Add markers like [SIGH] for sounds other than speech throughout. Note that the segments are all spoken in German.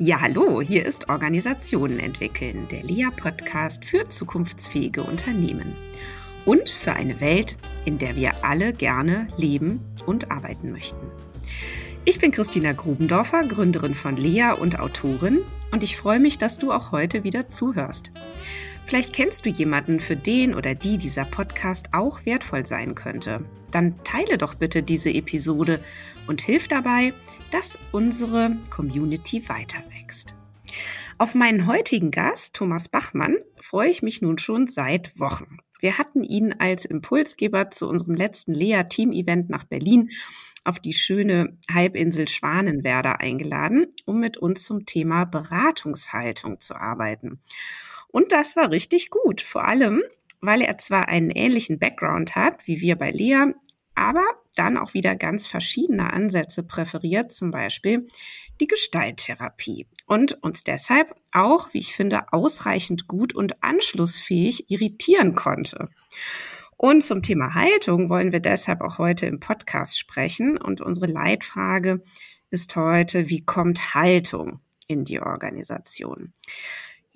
Ja, hallo, hier ist Organisationen entwickeln, der LEA-Podcast für zukunftsfähige Unternehmen und für eine Welt, in der wir alle gerne leben und arbeiten möchten. Ich bin Christina Grubendorfer, Gründerin von LEA und Autorin und ich freue mich, dass du auch heute wieder zuhörst. Vielleicht kennst du jemanden, für den oder die dieser Podcast auch wertvoll sein könnte. Dann teile doch bitte diese Episode und hilf dabei, dass unsere Community weiter wächst. Auf meinen heutigen Gast, Thomas Bachmann, freue ich mich nun schon seit Wochen. Wir hatten ihn als Impulsgeber zu unserem letzten Lea-Team-Event nach Berlin auf die schöne Halbinsel Schwanenwerder eingeladen, um mit uns zum Thema Beratungshaltung zu arbeiten. Und das war richtig gut, vor allem, weil er zwar einen ähnlichen Background hat wie wir bei Lea, aber dann auch wieder ganz verschiedene Ansätze präferiert, zum Beispiel die Gestalttherapie und uns deshalb auch, wie ich finde, ausreichend gut und anschlussfähig irritieren konnte. Und zum Thema Haltung wollen wir deshalb auch heute im Podcast sprechen. Und unsere Leitfrage ist heute, wie kommt Haltung in die Organisation?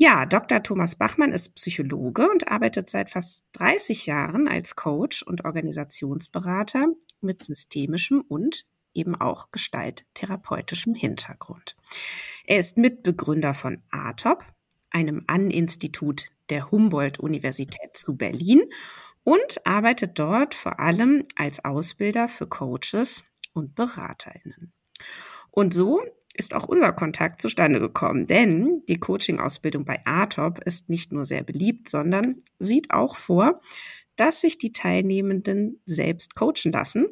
Ja, Dr. Thomas Bachmann ist Psychologe und arbeitet seit fast 30 Jahren als Coach und Organisationsberater mit systemischem und eben auch gestalttherapeutischem Hintergrund. Er ist Mitbegründer von ATOP, einem An-Institut der Humboldt-Universität zu Berlin und arbeitet dort vor allem als Ausbilder für Coaches und Beraterinnen. Und so ist auch unser Kontakt zustande gekommen, denn die Coaching-Ausbildung bei ATOP ist nicht nur sehr beliebt, sondern sieht auch vor, dass sich die Teilnehmenden selbst coachen lassen,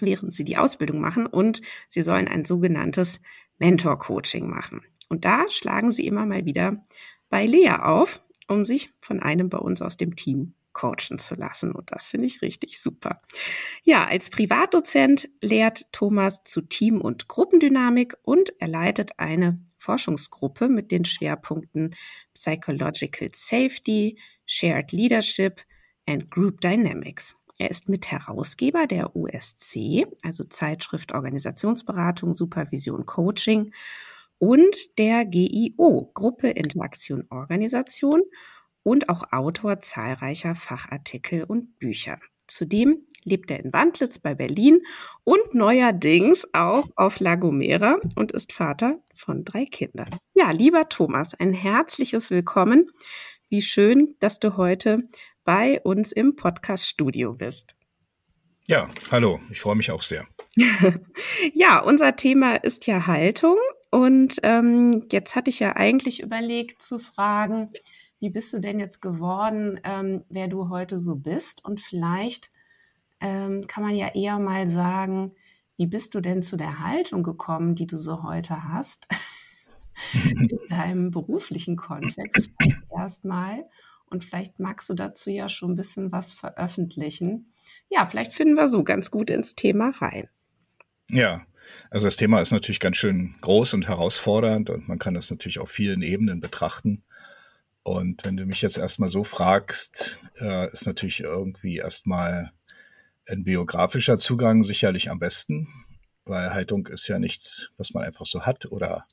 während sie die Ausbildung machen und sie sollen ein sogenanntes Mentor-Coaching machen. Und da schlagen sie immer mal wieder bei Lea auf, um sich von einem bei uns aus dem Team coachen zu lassen. Und das finde ich richtig super. Ja, als Privatdozent lehrt Thomas zu Team- und Gruppendynamik und er leitet eine Forschungsgruppe mit den Schwerpunkten Psychological Safety, Shared Leadership and Group Dynamics. Er ist Mitherausgeber der USC, also Zeitschrift Organisationsberatung, Supervision, Coaching und der GIO, Gruppe Interaktion Organisation und auch Autor zahlreicher Fachartikel und Bücher. Zudem lebt er in Wandlitz bei Berlin und neuerdings auch auf La Gomera und ist Vater von drei Kindern. Ja, lieber Thomas, ein herzliches Willkommen. Wie schön, dass du heute bei uns im Podcast-Studio bist. Ja, hallo, ich freue mich auch sehr. [LAUGHS] ja, unser Thema ist ja Haltung. Und ähm, jetzt hatte ich ja eigentlich überlegt zu fragen, wie bist du denn jetzt geworden, ähm, wer du heute so bist? Und vielleicht ähm, kann man ja eher mal sagen, wie bist du denn zu der Haltung gekommen, die du so heute hast? [LAUGHS] in deinem beruflichen Kontext erstmal. Und vielleicht magst du dazu ja schon ein bisschen was veröffentlichen. Ja, vielleicht finden wir so ganz gut ins Thema rein. Ja, also das Thema ist natürlich ganz schön groß und herausfordernd und man kann das natürlich auf vielen Ebenen betrachten. Und wenn du mich jetzt erstmal so fragst, äh, ist natürlich irgendwie erstmal ein biografischer Zugang sicherlich am besten, weil Haltung ist ja nichts, was man einfach so hat oder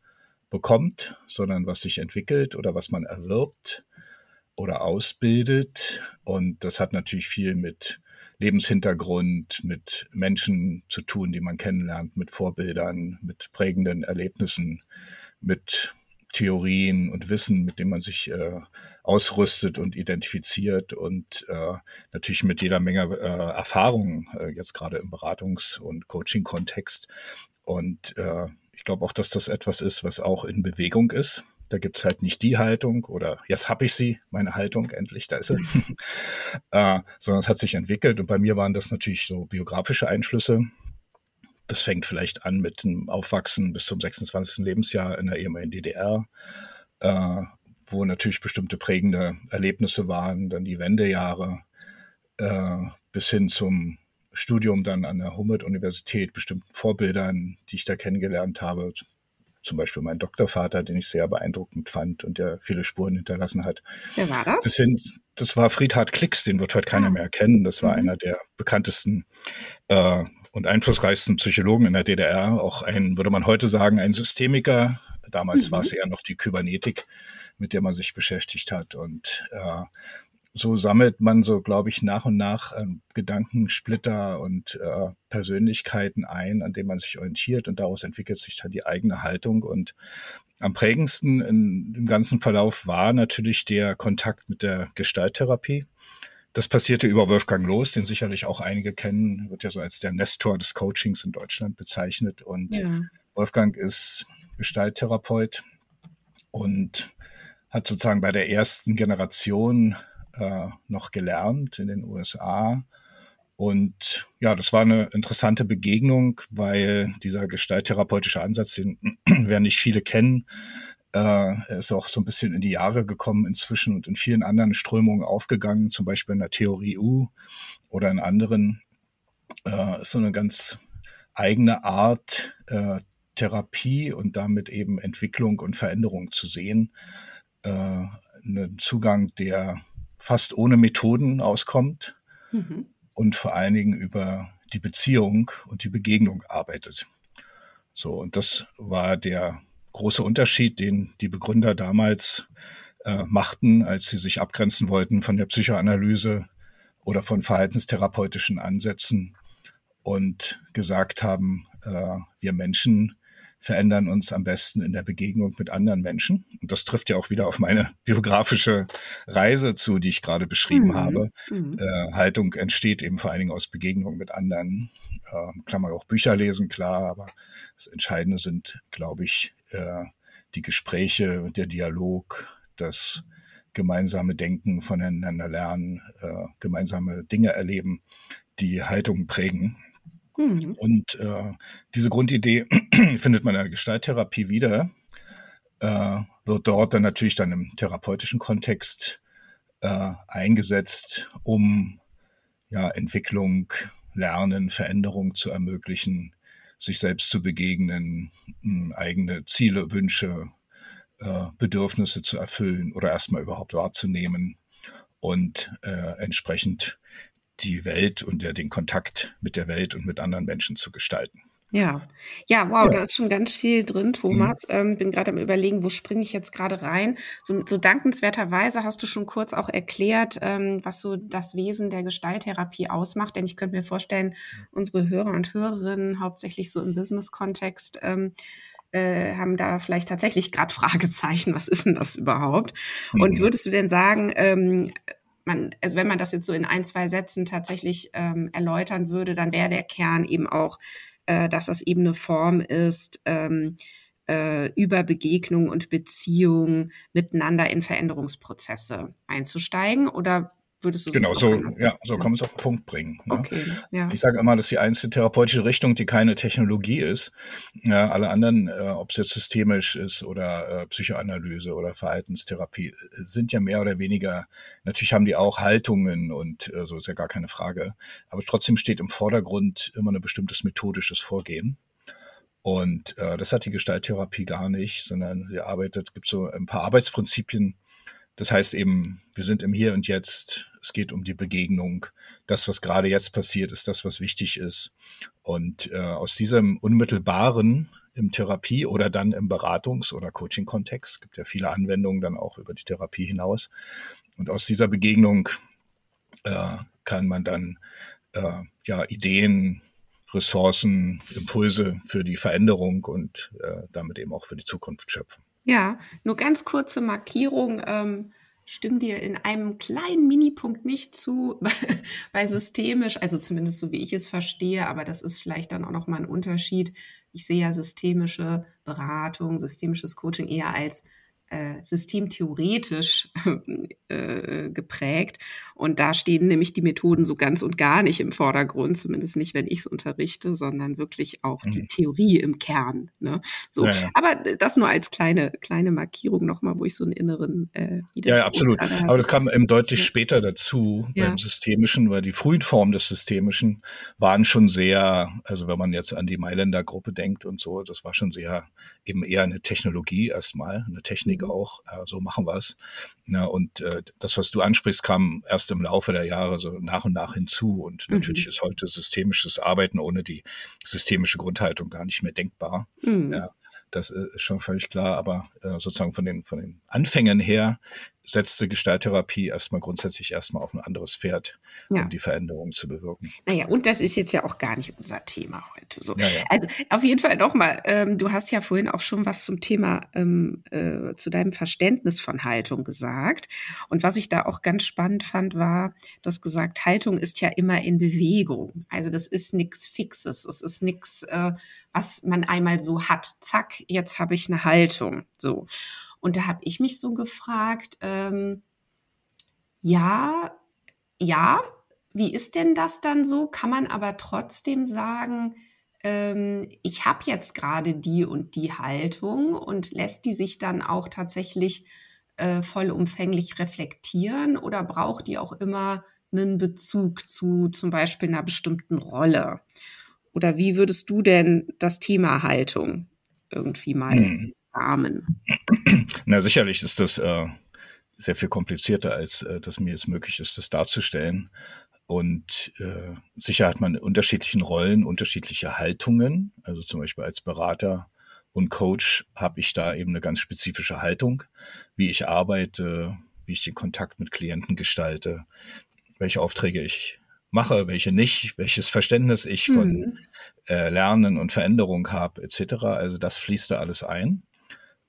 bekommt, sondern was sich entwickelt oder was man erwirbt oder ausbildet. Und das hat natürlich viel mit Lebenshintergrund, mit Menschen zu tun, die man kennenlernt, mit Vorbildern, mit prägenden Erlebnissen, mit Theorien und Wissen, mit dem man sich äh, ausrüstet und identifiziert und äh, natürlich mit jeder Menge äh, Erfahrung, äh, jetzt gerade im Beratungs- und Coaching-Kontext. Und äh, ich glaube auch, dass das etwas ist, was auch in Bewegung ist. Da gibt's halt nicht die Haltung oder jetzt habe ich sie, meine Haltung, endlich, da ist sie. [LAUGHS] äh, sondern es hat sich entwickelt und bei mir waren das natürlich so biografische Einflüsse das fängt vielleicht an mit dem Aufwachsen bis zum 26. Lebensjahr in der ehemaligen DDR, äh, wo natürlich bestimmte prägende Erlebnisse waren, dann die Wendejahre, äh, bis hin zum Studium dann an der Humboldt-Universität, bestimmten Vorbildern, die ich da kennengelernt habe, zum Beispiel mein Doktorvater, den ich sehr beeindruckend fand und der viele Spuren hinterlassen hat. Wer war das? Bis hin, das war Friedhard Klicks, den wird heute keiner ah. mehr kennen. Das war mhm. einer der bekanntesten äh, und einflussreichsten Psychologen in der DDR, auch ein, würde man heute sagen, ein Systemiker, Damals mhm. war es eher noch die Kybernetik, mit der man sich beschäftigt hat. Und äh, so sammelt man so, glaube ich, nach und nach äh, Gedankensplitter und äh, Persönlichkeiten ein, an denen man sich orientiert und daraus entwickelt sich dann die eigene Haltung. Und am prägendsten in, im ganzen Verlauf war natürlich der Kontakt mit der Gestalttherapie. Das passierte über Wolfgang Loos, den sicherlich auch einige kennen, wird ja so als der Nestor des Coachings in Deutschland bezeichnet. Und ja. Wolfgang ist Gestalttherapeut und hat sozusagen bei der ersten Generation äh, noch gelernt in den USA. Und ja, das war eine interessante Begegnung, weil dieser gestalttherapeutische Ansatz, den [CLEARS THROAT] werden nicht viele kennen, äh, ist auch so ein bisschen in die Jahre gekommen inzwischen und in vielen anderen Strömungen aufgegangen, zum Beispiel in der Theorie U oder in anderen. Äh, ist so eine ganz eigene Art, äh, Therapie und damit eben Entwicklung und Veränderung zu sehen. Äh, einen Zugang, der fast ohne Methoden auskommt mhm. und vor allen Dingen über die Beziehung und die Begegnung arbeitet. So, und das war der große Unterschied, den die Begründer damals äh, machten, als sie sich abgrenzen wollten von der Psychoanalyse oder von verhaltenstherapeutischen Ansätzen und gesagt haben, äh, wir Menschen verändern uns am besten in der Begegnung mit anderen Menschen. Und das trifft ja auch wieder auf meine biografische Reise zu, die ich gerade beschrieben mhm. habe. Mhm. Äh, Haltung entsteht eben vor allen Dingen aus Begegnung mit anderen. Äh, kann man auch Bücher lesen, klar, aber das Entscheidende sind, glaube ich, äh, die Gespräche, der Dialog, das gemeinsame Denken, voneinander lernen, äh, gemeinsame Dinge erleben, die Haltung prägen. Mhm. Und äh, diese Grundidee [CLEARS THROAT] findet man in der Gestalttherapie wieder, äh, wird dort dann natürlich dann im therapeutischen Kontext äh, eingesetzt, um ja, Entwicklung, Lernen, Veränderung zu ermöglichen, sich selbst zu begegnen, eigene Ziele, Wünsche, äh, Bedürfnisse zu erfüllen oder erstmal überhaupt wahrzunehmen und äh, entsprechend die Welt und den Kontakt mit der Welt und mit anderen Menschen zu gestalten. Ja, ja, wow, ja. da ist schon ganz viel drin, Thomas. Mhm. Ähm, bin gerade am überlegen, wo springe ich jetzt gerade rein. So, so, dankenswerterweise hast du schon kurz auch erklärt, ähm, was so das Wesen der Gestalttherapie ausmacht. Denn ich könnte mir vorstellen, unsere Hörer und Hörerinnen, hauptsächlich so im Business-Kontext, ähm, äh, haben da vielleicht tatsächlich gerade Fragezeichen. Was ist denn das überhaupt? Mhm. Und würdest du denn sagen, ähm, man, also wenn man das jetzt so in ein, zwei Sätzen tatsächlich ähm, erläutern würde, dann wäre der Kern eben auch, äh, dass das eben eine Form ist, ähm, äh, über Begegnung und Beziehung miteinander in Veränderungsprozesse einzusteigen? Oder würdest du Genau, so, ja, so kann man es auf den Punkt bringen. Ne? Okay, ja. Ich sage immer, dass die einzige therapeutische Richtung, die keine Technologie ist. Ja, alle anderen, äh, ob es jetzt systemisch ist oder äh, Psychoanalyse oder Verhaltenstherapie, äh, sind ja mehr oder weniger, natürlich haben die auch Haltungen und äh, so ist ja gar keine Frage. Aber trotzdem steht im Vordergrund immer ein bestimmtes methodisches Vorgehen. Und äh, das hat die Gestalttherapie gar nicht, sondern sie arbeitet, gibt so ein paar Arbeitsprinzipien, das heißt eben, wir sind im Hier und Jetzt. Es geht um die Begegnung. Das, was gerade jetzt passiert, ist das, was wichtig ist. Und äh, aus diesem unmittelbaren im Therapie oder dann im Beratungs- oder Coaching-Kontext, gibt ja viele Anwendungen dann auch über die Therapie hinaus. Und aus dieser Begegnung äh, kann man dann äh, ja Ideen, Ressourcen, Impulse für die Veränderung und äh, damit eben auch für die Zukunft schöpfen. Ja, nur ganz kurze Markierung. Ähm, stimme dir in einem kleinen Minipunkt nicht zu [LAUGHS] bei systemisch, also zumindest so wie ich es verstehe, aber das ist vielleicht dann auch noch mal ein Unterschied. Ich sehe ja systemische Beratung, systemisches Coaching eher als äh, systemtheoretisch [LAUGHS] äh, geprägt. Und da stehen nämlich die Methoden so ganz und gar nicht im Vordergrund, zumindest nicht, wenn ich es unterrichte, sondern wirklich auch mhm. die Theorie im Kern. Ne? So, ja, ja. aber das nur als kleine kleine Markierung nochmal, wo ich so einen inneren äh, Ja, ja absolut. Aber das kam eben deutlich ja. später dazu beim Systemischen, weil die frühen Formen des Systemischen waren schon sehr, also wenn man jetzt an die Mailänder Gruppe denkt und so, das war schon sehr eben eher eine Technologie erstmal, eine Technik Technik auch, äh, so machen wir es. Ja, und äh, das, was du ansprichst, kam erst im Laufe der Jahre so nach und nach hinzu. Und mhm. natürlich ist heute systemisches Arbeiten ohne die systemische Grundhaltung gar nicht mehr denkbar. Mhm. Ja. Das ist schon völlig klar, aber äh, sozusagen von den, von den Anfängen her setzte Gestalttherapie erstmal grundsätzlich erstmal auf ein anderes Pferd, ja. um die Veränderung zu bewirken. Naja, und das ist jetzt ja auch gar nicht unser Thema heute. So. Ja, ja. Also auf jeden Fall nochmal, ähm, du hast ja vorhin auch schon was zum Thema, ähm, äh, zu deinem Verständnis von Haltung gesagt. Und was ich da auch ganz spannend fand, war, du hast gesagt, Haltung ist ja immer in Bewegung. Also das ist nichts Fixes, es ist nichts, äh, was man einmal so hat. Zack, jetzt habe ich eine Haltung. So. Und da habe ich mich so gefragt, ähm, ja, ja, wie ist denn das dann so? Kann man aber trotzdem sagen, ähm, ich habe jetzt gerade die und die Haltung und lässt die sich dann auch tatsächlich äh, vollumfänglich reflektieren oder braucht die auch immer einen Bezug zu zum Beispiel einer bestimmten Rolle? Oder wie würdest du denn das Thema Haltung irgendwie mal hm. rahmen? [CLEARS THROAT] Na, sicherlich ist das äh, sehr viel komplizierter, als äh, dass mir es möglich ist, das darzustellen. Und äh, sicher hat man in unterschiedlichen Rollen unterschiedliche Haltungen. Also zum Beispiel als Berater und Coach habe ich da eben eine ganz spezifische Haltung, wie ich arbeite, wie ich den Kontakt mit Klienten gestalte, welche Aufträge ich mache, welche nicht, welches Verständnis ich von mhm. äh, Lernen und Veränderung habe, etc. Also das fließt da alles ein.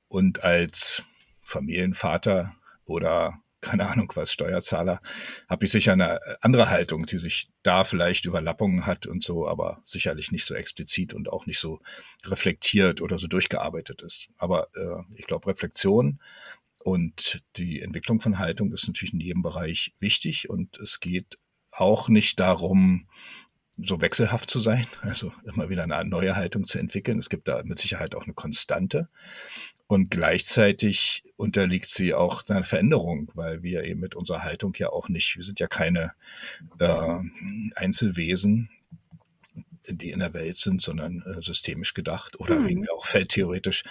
Und als Familienvater oder keine Ahnung was, Steuerzahler, habe ich sicher eine andere Haltung, die sich da vielleicht Überlappungen hat und so, aber sicherlich nicht so explizit und auch nicht so reflektiert oder so durchgearbeitet ist. Aber äh, ich glaube, Reflexion und die Entwicklung von Haltung ist natürlich in jedem Bereich wichtig und es geht auch nicht darum, so wechselhaft zu sein, [LAUGHS] also immer wieder eine neue Haltung zu entwickeln. Es gibt da mit Sicherheit auch eine Konstante. Und gleichzeitig unterliegt sie auch einer Veränderung, weil wir eben mit unserer Haltung ja auch nicht, wir sind ja keine äh, Einzelwesen, die in der Welt sind, sondern äh, systemisch gedacht oder mhm. irgendwie auch feldtheoretisch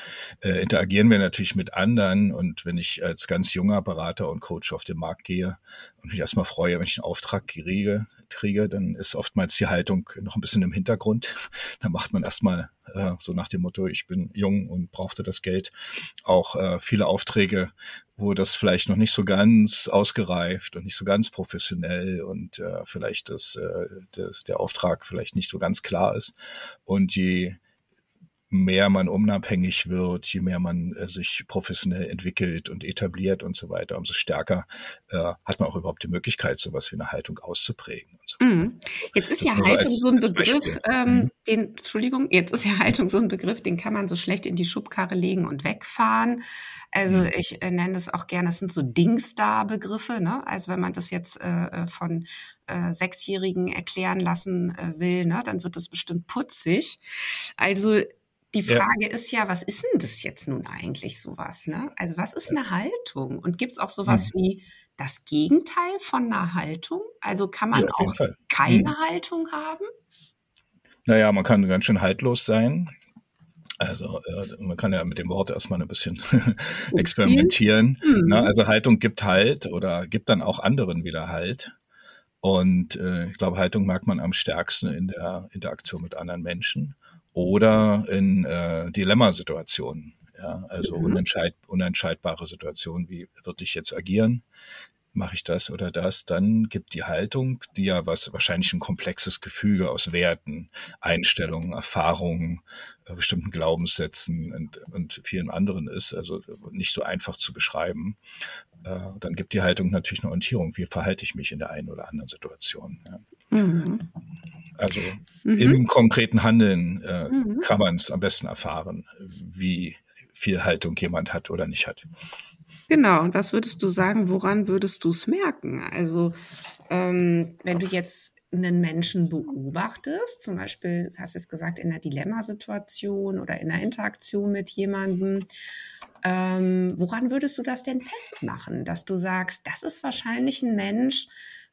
äh, interagieren wir natürlich mit anderen. Und wenn ich als ganz junger Berater und Coach auf den Markt gehe und mich erstmal freue, wenn ich einen Auftrag kriege, kriege, dann ist oftmals die Haltung noch ein bisschen im Hintergrund. [LAUGHS] Da macht man erstmal so nach dem Motto, ich bin jung und brauchte das Geld, auch äh, viele Aufträge, wo das vielleicht noch nicht so ganz ausgereift und nicht so ganz professionell und äh, vielleicht das, äh, das, der Auftrag vielleicht nicht so ganz klar ist. Und je mehr man unabhängig wird, je mehr man äh, sich professionell entwickelt und etabliert und so weiter, umso stärker äh, hat man auch überhaupt die Möglichkeit, sowas wie eine Haltung auszuprägen. So. Mhm. Jetzt ist das ja Haltung als, so ein Begriff, ähm, mhm. den, Entschuldigung, jetzt ist ja Haltung so ein Begriff, den kann man so schlecht in die Schubkarre legen und wegfahren. Also mhm. ich äh, nenne es auch gerne, es sind so Dingsda-Begriffe, ne? Also wenn man das jetzt äh, äh von äh, Sechsjährigen erklären lassen äh, will, ne, dann wird das bestimmt putzig. Also die Frage ja. ist ja, was ist denn das jetzt nun eigentlich sowas? Ne? Also was ist eine Haltung? Und gibt es auch sowas mhm. wie das Gegenteil von einer Haltung? Also kann man ja, auch keine mhm. Haltung haben? Naja, man kann ganz schön haltlos sein. Also äh, man kann ja mit dem Wort erstmal ein bisschen [LAUGHS] experimentieren. Mhm. Ne? Also Haltung gibt Halt oder gibt dann auch anderen wieder Halt. Und äh, ich glaube, Haltung mag man am stärksten in der Interaktion mit anderen Menschen oder in äh, Dilemmasituationen. Ja, also mhm. unentscheid, unentscheidbare Situationen, wie würde ich jetzt agieren? Mache ich das oder das? Dann gibt die Haltung, die ja was wahrscheinlich ein komplexes Gefüge aus Werten, Einstellungen, Erfahrungen, äh, bestimmten Glaubenssätzen und, und vielen anderen ist, also nicht so einfach zu beschreiben. Äh, dann gibt die Haltung natürlich eine Orientierung. Wie verhalte ich mich in der einen oder anderen Situation? Ja. Mhm. Also mhm. im konkreten Handeln äh, mhm. kann man es am besten erfahren, wie viel Haltung jemand hat oder nicht hat. Genau, und was würdest du sagen, woran würdest du es merken? Also ähm, wenn du jetzt einen Menschen beobachtest, zum Beispiel, du hast jetzt gesagt, in einer Dilemmasituation oder in einer Interaktion mit jemandem, ähm, woran würdest du das denn festmachen, dass du sagst, das ist wahrscheinlich ein Mensch,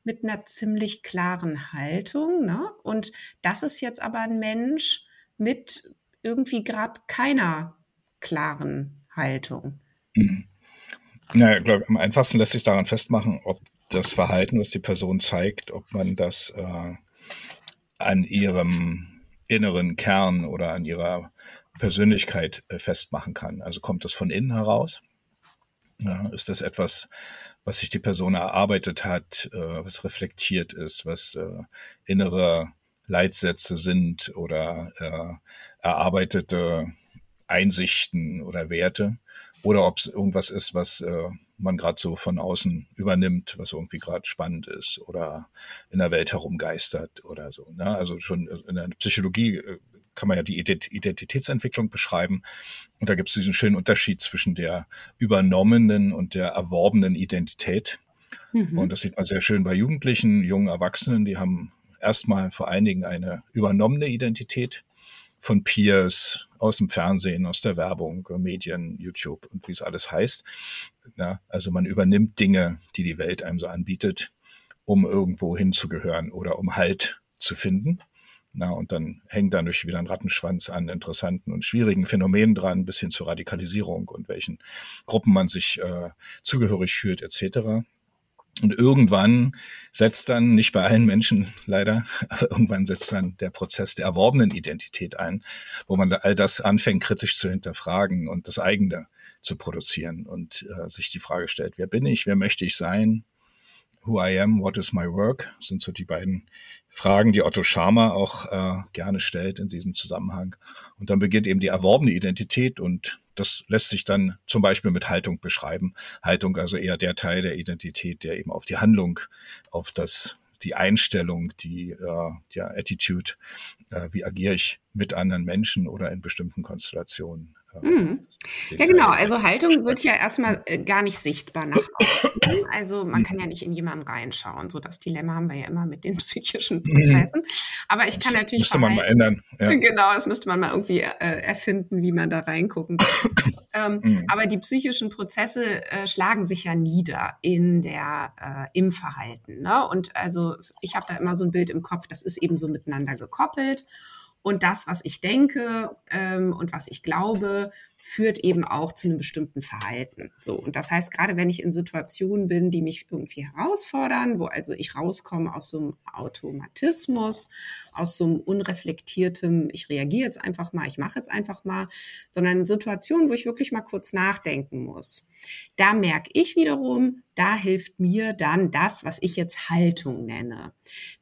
mit einer ziemlich klaren Haltung. Ne? Und das ist jetzt aber ein Mensch mit irgendwie gerade keiner klaren Haltung. Mhm. Naja, ich glaube, am einfachsten lässt sich daran festmachen, ob das Verhalten, was die Person zeigt, ob man das äh, an ihrem inneren Kern oder an ihrer Persönlichkeit äh, festmachen kann. Also kommt das von innen heraus? Ja, ist das etwas, was sich die Person erarbeitet hat, äh, was reflektiert ist, was äh, innere Leitsätze sind oder äh, erarbeitete Einsichten oder Werte oder ob es irgendwas ist, was äh, man gerade so von außen übernimmt, was irgendwie gerade spannend ist oder in der Welt herumgeistert oder so. Ne? Also schon in der Psychologie äh, kann man ja die Identitätsentwicklung beschreiben. Und da gibt es diesen schönen Unterschied zwischen der übernommenen und der erworbenen Identität. Mhm. Und das sieht man sehr schön bei Jugendlichen, jungen Erwachsenen, die haben erstmal vor allen Dingen eine übernommene Identität von Peers aus dem Fernsehen, aus der Werbung, Medien, YouTube und wie es alles heißt. Ja, also man übernimmt Dinge, die die Welt einem so anbietet, um irgendwo hinzugehören oder um Halt zu finden. Na, und dann hängt dadurch wieder ein Rattenschwanz an interessanten und schwierigen Phänomenen dran, bis hin zur Radikalisierung und welchen Gruppen man sich äh, zugehörig fühlt, etc. Und irgendwann setzt dann, nicht bei allen Menschen leider, [LAUGHS] aber irgendwann setzt dann der Prozess der erworbenen Identität ein, wo man all das anfängt kritisch zu hinterfragen und das eigene zu produzieren und äh, sich die Frage stellt, wer bin ich, wer möchte ich sein, who I am, what is my work, sind so die beiden Fragen, die Otto Schama auch äh, gerne stellt in diesem Zusammenhang. Und dann beginnt eben die erworbene Identität und das lässt sich dann zum Beispiel mit Haltung beschreiben. Haltung also eher der Teil der Identität, der eben auf die Handlung, auf das die Einstellung, die äh, ja, Attitude, äh, wie agiere ich mit anderen Menschen oder in bestimmten Konstellationen Mhm. Ja, genau. Also Haltung wird ja erstmal äh, gar nicht sichtbar nach außen. [LAUGHS] Also man kann ja nicht in jemanden reinschauen. So das Dilemma haben wir ja immer mit den [LAUGHS] psychischen mhm. Prozessen. Aber ich kann das natürlich. Müsste man mal ändern. Ja. [LAUGHS] Genau, das müsste man mal irgendwie äh, erfinden, wie man da reingucken kann. ähm, mhm. Aber die psychischen Prozesse äh, schlagen sich ja nieder in der äh, im Verhalten. Ne? Und also ich habe da immer so ein Bild im Kopf, das ist eben so miteinander gekoppelt. Und das, was ich denke ähm, und was ich glaube, führt eben auch zu einem bestimmten Verhalten. So. Und das heißt, gerade wenn ich in Situationen bin, die mich irgendwie herausfordern, wo also ich rauskomme aus so einem Automatismus, aus so einem unreflektiertem, ich reagiere jetzt einfach mal, ich mache jetzt einfach mal, sondern in Situationen, wo ich wirklich mal kurz nachdenken muss. Da merke ich wiederum, da hilft mir dann das, was ich jetzt Haltung nenne.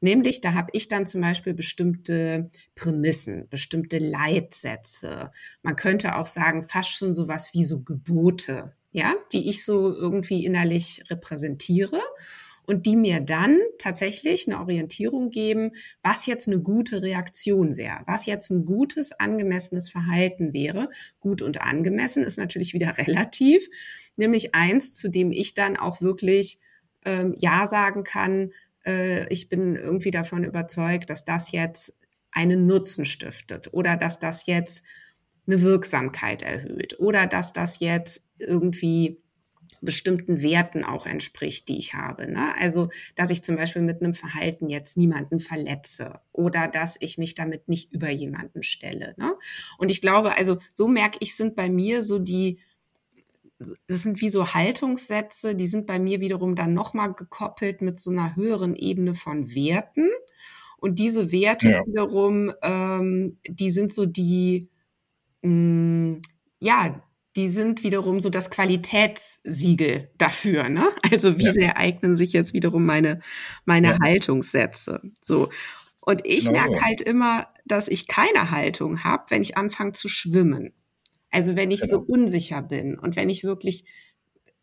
Nämlich, da habe ich dann zum Beispiel bestimmte Prämissen, bestimmte Leitsätze. Man könnte auch sagen, fast schon sowas wie so Gebote, ja, die ich so irgendwie innerlich repräsentiere und die mir dann tatsächlich eine Orientierung geben, was jetzt eine gute Reaktion wäre, was jetzt ein gutes, angemessenes Verhalten wäre. Gut und angemessen ist natürlich wieder [LAUGHS] relativ, nämlich eins, zu dem ich dann auch wirklich ähm, Ja sagen kann. Äh, ich bin irgendwie davon überzeugt, dass das jetzt einen Nutzen stiftet oder dass das jetzt eine Wirksamkeit erhöht oder dass das jetzt irgendwie bestimmten Werten auch entspricht, die ich habe. Ne? Also, dass ich zum Beispiel mit einem Verhalten jetzt niemanden verletze oder dass ich mich damit nicht über jemanden stelle. Ne? Und ich glaube, also so merke ich, sind bei mir so die, das sind wie so Haltungssätze, die sind bei mir wiederum dann nochmal gekoppelt mit so einer höheren Ebene von Werten. Und diese Werte ja. wiederum, ähm, die sind so die, mh, mm, ja, die sind wiederum so das Qualitätssiegel dafür. Ne? Also wie ja. sehr eignen sich jetzt wiederum meine, meine ja. Haltungssätze. So. Und ich genau. merke halt immer, dass ich keine Haltung habe, wenn ich anfange zu schwimmen. Also wenn ich genau. so unsicher bin und wenn ich wirklich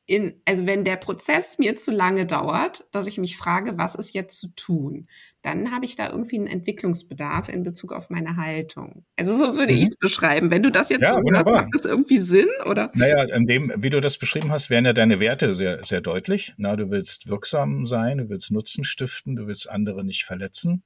in, also wenn der Prozess mir zu lange dauert, dass ich mich frage, was ist jetzt zu tun, dann habe ich da irgendwie einen Entwicklungsbedarf in Bezug auf meine Haltung. Also so würde mhm. ich es beschreiben. Wenn du das jetzt ja, so wunderbar. macht das irgendwie Sinn oder? Naja, in dem, wie du das beschrieben hast, wären ja deine Werte sehr, sehr deutlich. Na, du willst wirksam sein, du willst Nutzen stiften, du willst andere nicht verletzen.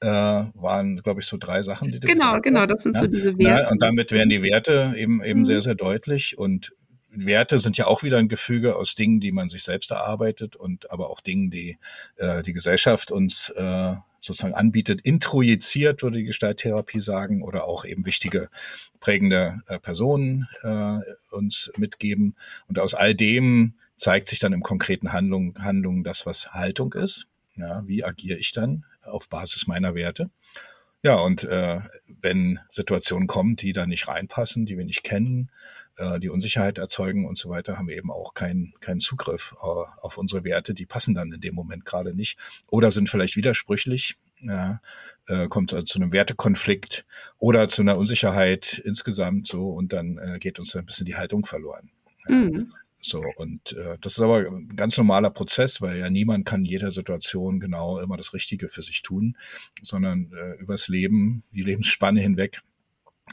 Äh, waren, glaube ich, so drei Sachen, die du Genau, genau, hast. das sind ja? so diese Werte. Na, und damit wären die Werte eben eben mhm. sehr, sehr deutlich und Werte sind ja auch wieder ein Gefüge aus Dingen, die man sich selbst erarbeitet und aber auch Dingen, die äh, die Gesellschaft uns äh, sozusagen anbietet, introjiziert, würde die Gestalttherapie sagen, oder auch eben wichtige prägende äh, Personen äh, uns mitgeben. Und aus all dem zeigt sich dann im konkreten Handlung, Handlung das, was Haltung ist. Ja, wie agiere ich dann auf Basis meiner Werte? Ja, und äh, wenn Situationen kommen, die da nicht reinpassen, die wir nicht kennen, äh, die Unsicherheit erzeugen und so weiter, haben wir eben auch keinen keinen Zugriff äh, auf unsere Werte. Die passen dann in dem Moment gerade nicht oder sind vielleicht widersprüchlich. Ja, äh, kommt also zu einem Wertekonflikt oder zu einer Unsicherheit insgesamt so und dann äh, geht uns ein bisschen die Haltung verloren. Ja. Mhm. So, und äh, das ist aber ein ganz normaler Prozess, weil ja niemand kann in jeder Situation genau immer das Richtige für sich tun, sondern äh, übers Leben, die Lebensspanne hinweg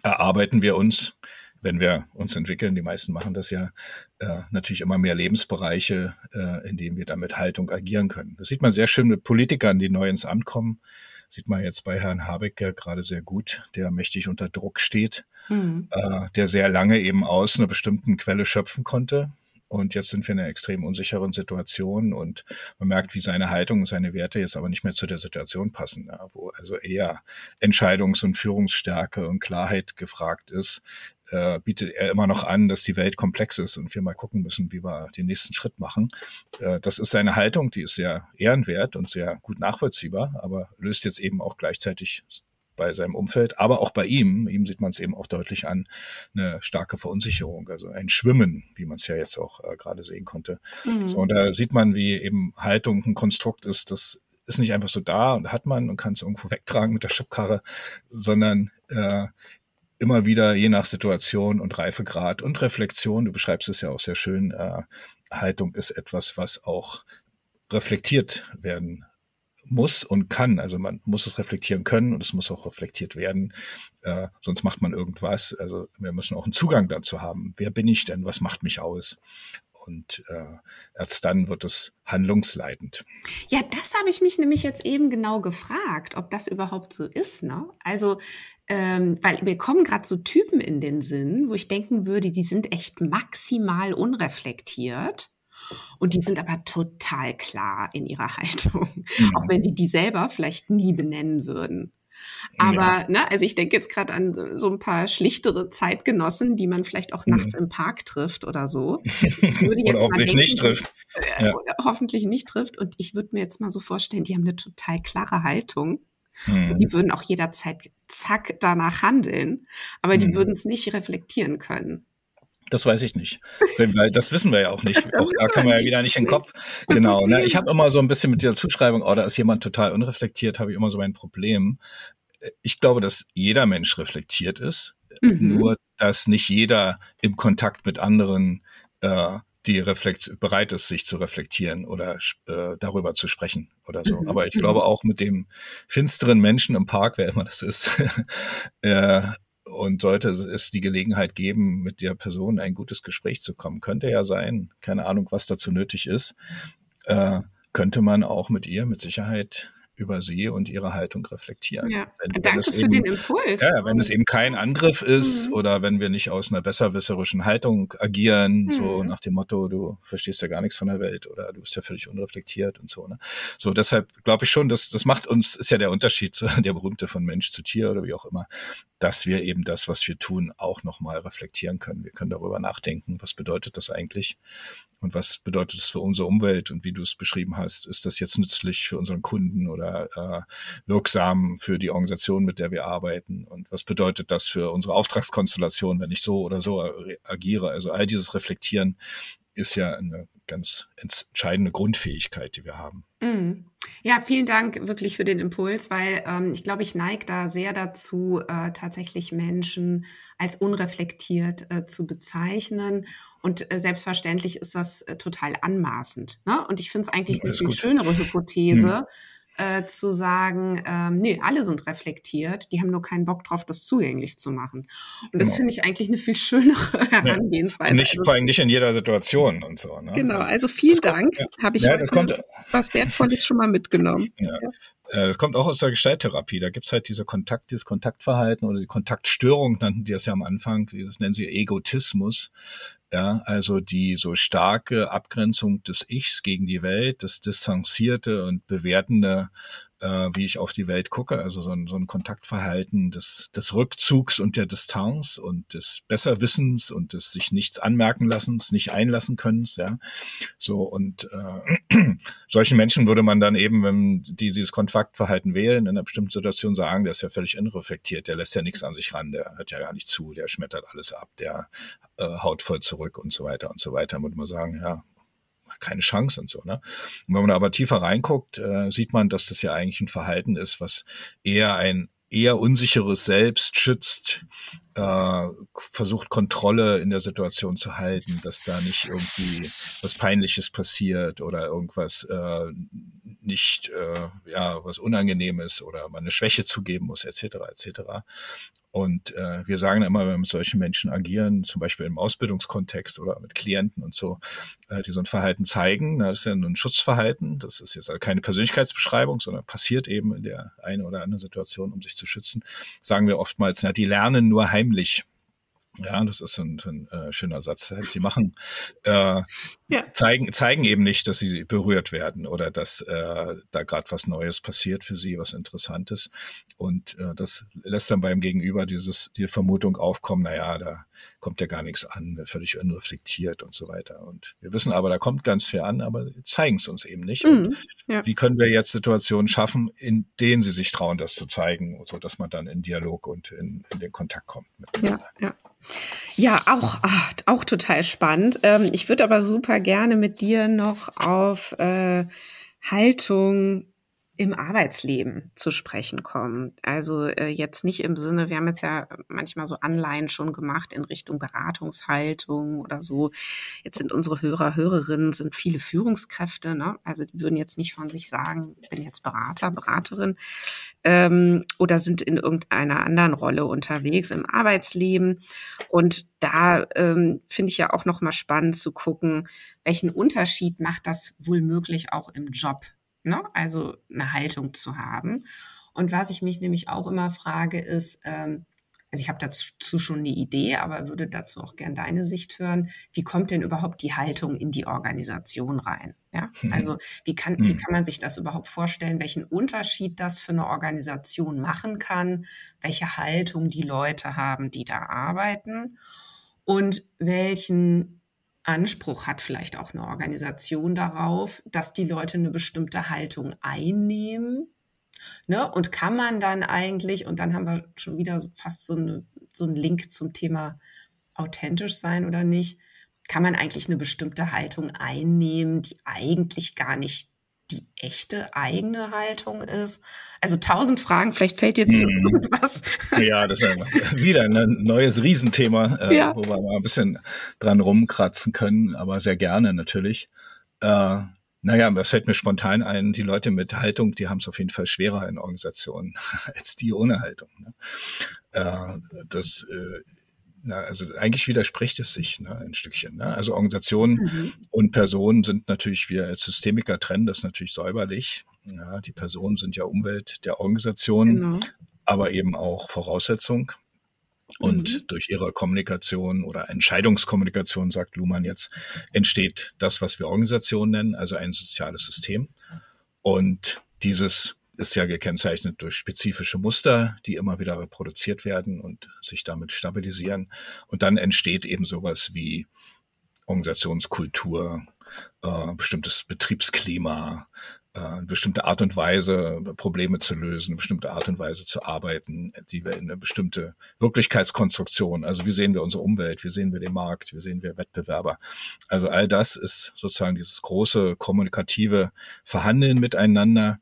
erarbeiten wir uns wenn wir uns entwickeln, die meisten machen das ja, äh, natürlich immer mehr Lebensbereiche, äh, in denen wir dann mit Haltung agieren können. Das sieht man sehr schön mit Politikern, die neu ins Amt kommen. Sieht man jetzt bei Herrn Habeck ja gerade sehr gut, der mächtig unter Druck steht, mhm. äh, der sehr lange eben aus einer bestimmten Quelle schöpfen konnte, und jetzt sind wir in einer extrem unsicheren Situation und man merkt, wie seine Haltung und seine Werte jetzt aber nicht mehr zu der Situation passen, ja, wo also eher Entscheidungs- und Führungsstärke und Klarheit gefragt ist, äh, bietet er immer noch an, dass die Welt komplex ist und wir mal gucken müssen, wie wir den nächsten Schritt machen. Äh, das ist seine Haltung, die ist sehr ehrenwert und sehr gut nachvollziehbar, aber löst jetzt eben auch gleichzeitig bei seinem Umfeld, aber auch bei ihm, ihm sieht man es eben auch deutlich an, eine starke Verunsicherung, also ein Schwimmen, wie man es ja jetzt auch äh, gerade sehen konnte. Mhm. So, und da sieht man, wie eben Haltung ein Konstrukt ist, das ist nicht einfach so da und hat man und kann es irgendwo [LAUGHS] wegtragen mit der Schubkarre, sondern äh, immer wieder je nach Situation und Reifegrad und Reflexion, du beschreibst es ja auch sehr schön, äh, Haltung ist etwas, was auch reflektiert werden muss und kann. Also man muss es reflektieren können und es muss auch reflektiert werden. Äh, sonst macht man irgendwas. Also wir müssen auch einen Zugang dazu haben. Wer bin ich denn? Was macht mich aus? Und äh, erst dann wird es handlungsleitend. Ja, das habe ich mich nämlich jetzt eben genau gefragt, ob das überhaupt so ist. Ne? Also, ähm, weil mir kommen gerade so Typen in den Sinn, wo ich denken würde, die sind echt maximal unreflektiert und die sind aber total klar in ihrer [LAUGHS] Haltung, mhm. auch wenn die die selber vielleicht nie benennen würden. Aber, ja. ne, also ich denke jetzt gerade an so ein paar schlichtere Zeitgenossen, die man vielleicht auch nachts mhm. im Park trifft oder so. Ich würde [LAUGHS] jetzt oder hoffentlich denken, nicht trifft. Äh, ja. hoffentlich nicht trifft. Und ich würde mir jetzt mal so vorstellen, die haben eine total klare Haltung. Mhm. Die würden auch jederzeit zack danach handeln, aber die mhm. würden es nicht reflektieren können. Das weiß ich nicht. Das wissen wir ja auch nicht. [LAUGHS] auch da kann man ja wieder nicht in den Kopf. Genau. Ne? Ich habe immer so ein bisschen mit dieser Zuschreibung, oh, da ist jemand total unreflektiert, habe ich immer so mein Problem. Ich glaube, dass jeder Mensch reflektiert ist, mhm. nur dass nicht jeder im Kontakt mit anderen äh, die Reflekt bereit ist, sich zu reflektieren oder äh, darüber zu sprechen oder so. Mhm. Aber ich glaube auch mit dem finsteren Menschen im Park, wer immer das ist, [LAUGHS] äh, und sollte es die Gelegenheit geben, mit der Person ein gutes Gespräch zu kommen, könnte ja sein, keine Ahnung, was dazu nötig ist, äh, könnte man auch mit ihr mit Sicherheit über sie und ihre Haltung reflektieren. Ja. Wenn, Danke wenn für eben, den Impuls. Ja, wenn es eben kein Angriff ist mhm. oder wenn wir nicht aus einer besserwisserischen Haltung agieren, mhm. so nach dem Motto, du verstehst ja gar nichts von der Welt oder du bist ja völlig unreflektiert und so. Ne? So, deshalb glaube ich schon, dass das macht uns, ist ja der Unterschied, [LAUGHS] der berühmte von Mensch zu Tier oder wie auch immer, dass wir eben das, was wir tun, auch nochmal reflektieren können. Wir können darüber nachdenken, was bedeutet das eigentlich und was bedeutet es für unsere Umwelt und wie du es beschrieben hast, ist das jetzt nützlich für unseren Kunden oder äh, wirksam für die Organisation, mit der wir arbeiten und was bedeutet das für unsere Auftragskonstellation, wenn ich so oder so agiere. Also all dieses Reflektieren ist ja eine ganz entscheidende Grundfähigkeit, die wir haben. Mm. Ja, vielen Dank wirklich für den Impuls, weil ähm, ich glaube, ich neige da sehr dazu, äh, tatsächlich Menschen als unreflektiert äh, zu bezeichnen. Und äh, selbstverständlich ist das äh, total anmaßend. Ne? Und ich finde es eigentlich ja, eine viel gut. schönere Hypothese. Hm äh, zu sagen, ähm, nee, alle sind reflektiert, die haben nur keinen Bock drauf, das zugänglich zu machen. Und das genau. finde ich eigentlich eine viel schönere [LAUGHS] Herangehensweise. Ja, nicht, also, vor allem nicht in jeder Situation und so. Ne? Genau, also vielen das Dank. Ja. Habe ich ja, kommt, was Wertvolles schon mal mitgenommen. [LAUGHS] Ja. Äh, das kommt auch aus der Gestalttherapie. Da gibt's halt diese Kontakt, dieses Kontaktverhalten oder die Kontaktstörung nannten die es ja am Anfang. Das nennen sie Egotismus. Ja, also die so starke Abgrenzung des Ichs gegen die Welt, das distanzierte und bewertende äh, wie ich auf die Welt gucke. Also so ein, so ein Kontaktverhalten des, des Rückzugs und der Distanz und des Besserwissens und des sich nichts anmerken lassens, nicht einlassen können. Ja. So und äh, [CLEARS THROAT] solchen Menschen würde man dann eben, wenn die dieses Kontaktverhalten wählen, in einer bestimmten Situation sagen, der ist ja völlig unreflektiert, der lässt ja nichts an sich ran, der hört ja gar nicht zu, der schmettert alles ab, der äh, haut voll zurück und so weiter und so weiter. Würde man sagen, ja, keine Chance und so. Ne? Und wenn man aber tiefer reinguckt, äh, sieht man, dass das ja eigentlich ein Verhalten ist, was eher ein eher unsicheres Selbst schützt, äh, versucht Kontrolle in der Situation zu halten, dass da nicht irgendwie was Peinliches passiert oder irgendwas äh, nicht, äh, ja, was Unangenehmes oder man eine Schwäche zugeben muss, etc., etc. Und äh, wir sagen immer, wenn wir mit solchen Menschen agieren, zum Beispiel im Ausbildungskontext oder mit Klienten und so, äh, die so ein Verhalten zeigen, na, das ist ja ein Schutzverhalten, das ist jetzt also keine Persönlichkeitsbeschreibung, sondern passiert eben in der einen oder anderen Situation, um sich zu schützen, sagen wir oftmals, na, die lernen nur heimlich. Ja, das ist ein, ein äh, schöner Satz. Das heißt, sie machen, äh, ja. zeigen, zeigen eben nicht, dass sie berührt werden oder dass äh, da gerade was Neues passiert für sie, was Interessantes. Und äh, das lässt dann beim Gegenüber dieses, die Vermutung aufkommen, na ja, da kommt ja gar nichts an, völlig unreflektiert und so weiter. Und wir wissen aber, da kommt ganz viel an, aber zeigen es uns eben nicht. Mhm, ja. Wie können wir jetzt Situationen schaffen, in denen sie sich trauen, das zu zeigen, so dass man dann in Dialog und in, in den Kontakt kommt. Ja, ja. Ja, auch, ach, auch total spannend. Ähm, ich würde aber super gerne mit dir noch auf äh, Haltung im Arbeitsleben zu sprechen kommen. Also äh, jetzt nicht im Sinne, wir haben jetzt ja manchmal so Anleihen schon gemacht in Richtung Beratungshaltung oder so. Jetzt sind unsere Hörer, Hörerinnen, sind viele Führungskräfte, ne? Also die würden jetzt nicht von sich sagen, ich bin jetzt Berater, Beraterin ähm, oder sind in irgendeiner anderen Rolle unterwegs im Arbeitsleben. Und da ähm, finde ich ja auch nochmal spannend zu gucken, welchen Unterschied macht das wohl möglich auch im Job ne? also eine Haltung zu haben. Und was ich mich nämlich auch immer frage, ist, ähm, also ich habe dazu schon eine Idee, aber würde dazu auch gern deine Sicht hören. Wie kommt denn überhaupt die Haltung in die Organisation rein? Ja, mhm. also wie kann, wie mhm. kann man sich das überhaupt vorstellen, welchen Unterschied das für eine Organisation machen kann, welche Haltung die Leute haben, die da arbeiten und welchen Anspruch hat vielleicht auch eine Organisation darauf, dass die Leute eine bestimmte Haltung einnehmen. Ne? Und kann man dann eigentlich, und dann haben wir schon wieder fast so, eine, so einen Link zum Thema authentisch sein oder nicht, kann man eigentlich eine bestimmte Haltung einnehmen, die eigentlich gar nicht die echte eigene Haltung ist? Also tausend Fragen, vielleicht fällt jetzt mhm. irgendwas. Ja, das ist wieder ein neues Riesenthema, äh, ja. wo wir mal ein bisschen dran rumkratzen können, aber sehr gerne natürlich. Äh, naja, das fällt mir spontan ein, die Leute mit Haltung, die haben es auf jeden Fall schwerer in Organisationen [LAUGHS] als die ohne Haltung. Ne? Äh, das äh, na, also eigentlich widerspricht es sich ne, ein Stückchen. Ne? Also Organisationen mhm. und Personen sind natürlich, wir als Systemiker trennen das natürlich säuberlich. Ja, die Personen sind ja Umwelt der Organisation, genau. aber eben auch Voraussetzung. Und mhm. durch ihre Kommunikation oder Entscheidungskommunikation, sagt Luhmann jetzt, entsteht das, was wir Organisation nennen, also ein soziales System. Und dieses ist ja gekennzeichnet durch spezifische Muster, die immer wieder reproduziert werden und sich damit stabilisieren. Und dann entsteht eben sowas wie Organisationskultur, äh, bestimmtes Betriebsklima, äh, bestimmte Art und Weise, Probleme zu lösen, bestimmte Art und Weise zu arbeiten, die wir in eine bestimmte Wirklichkeitskonstruktion, also wie sehen wir unsere Umwelt, wie sehen wir den Markt, wie sehen wir Wettbewerber. Also all das ist sozusagen dieses große kommunikative Verhandeln miteinander,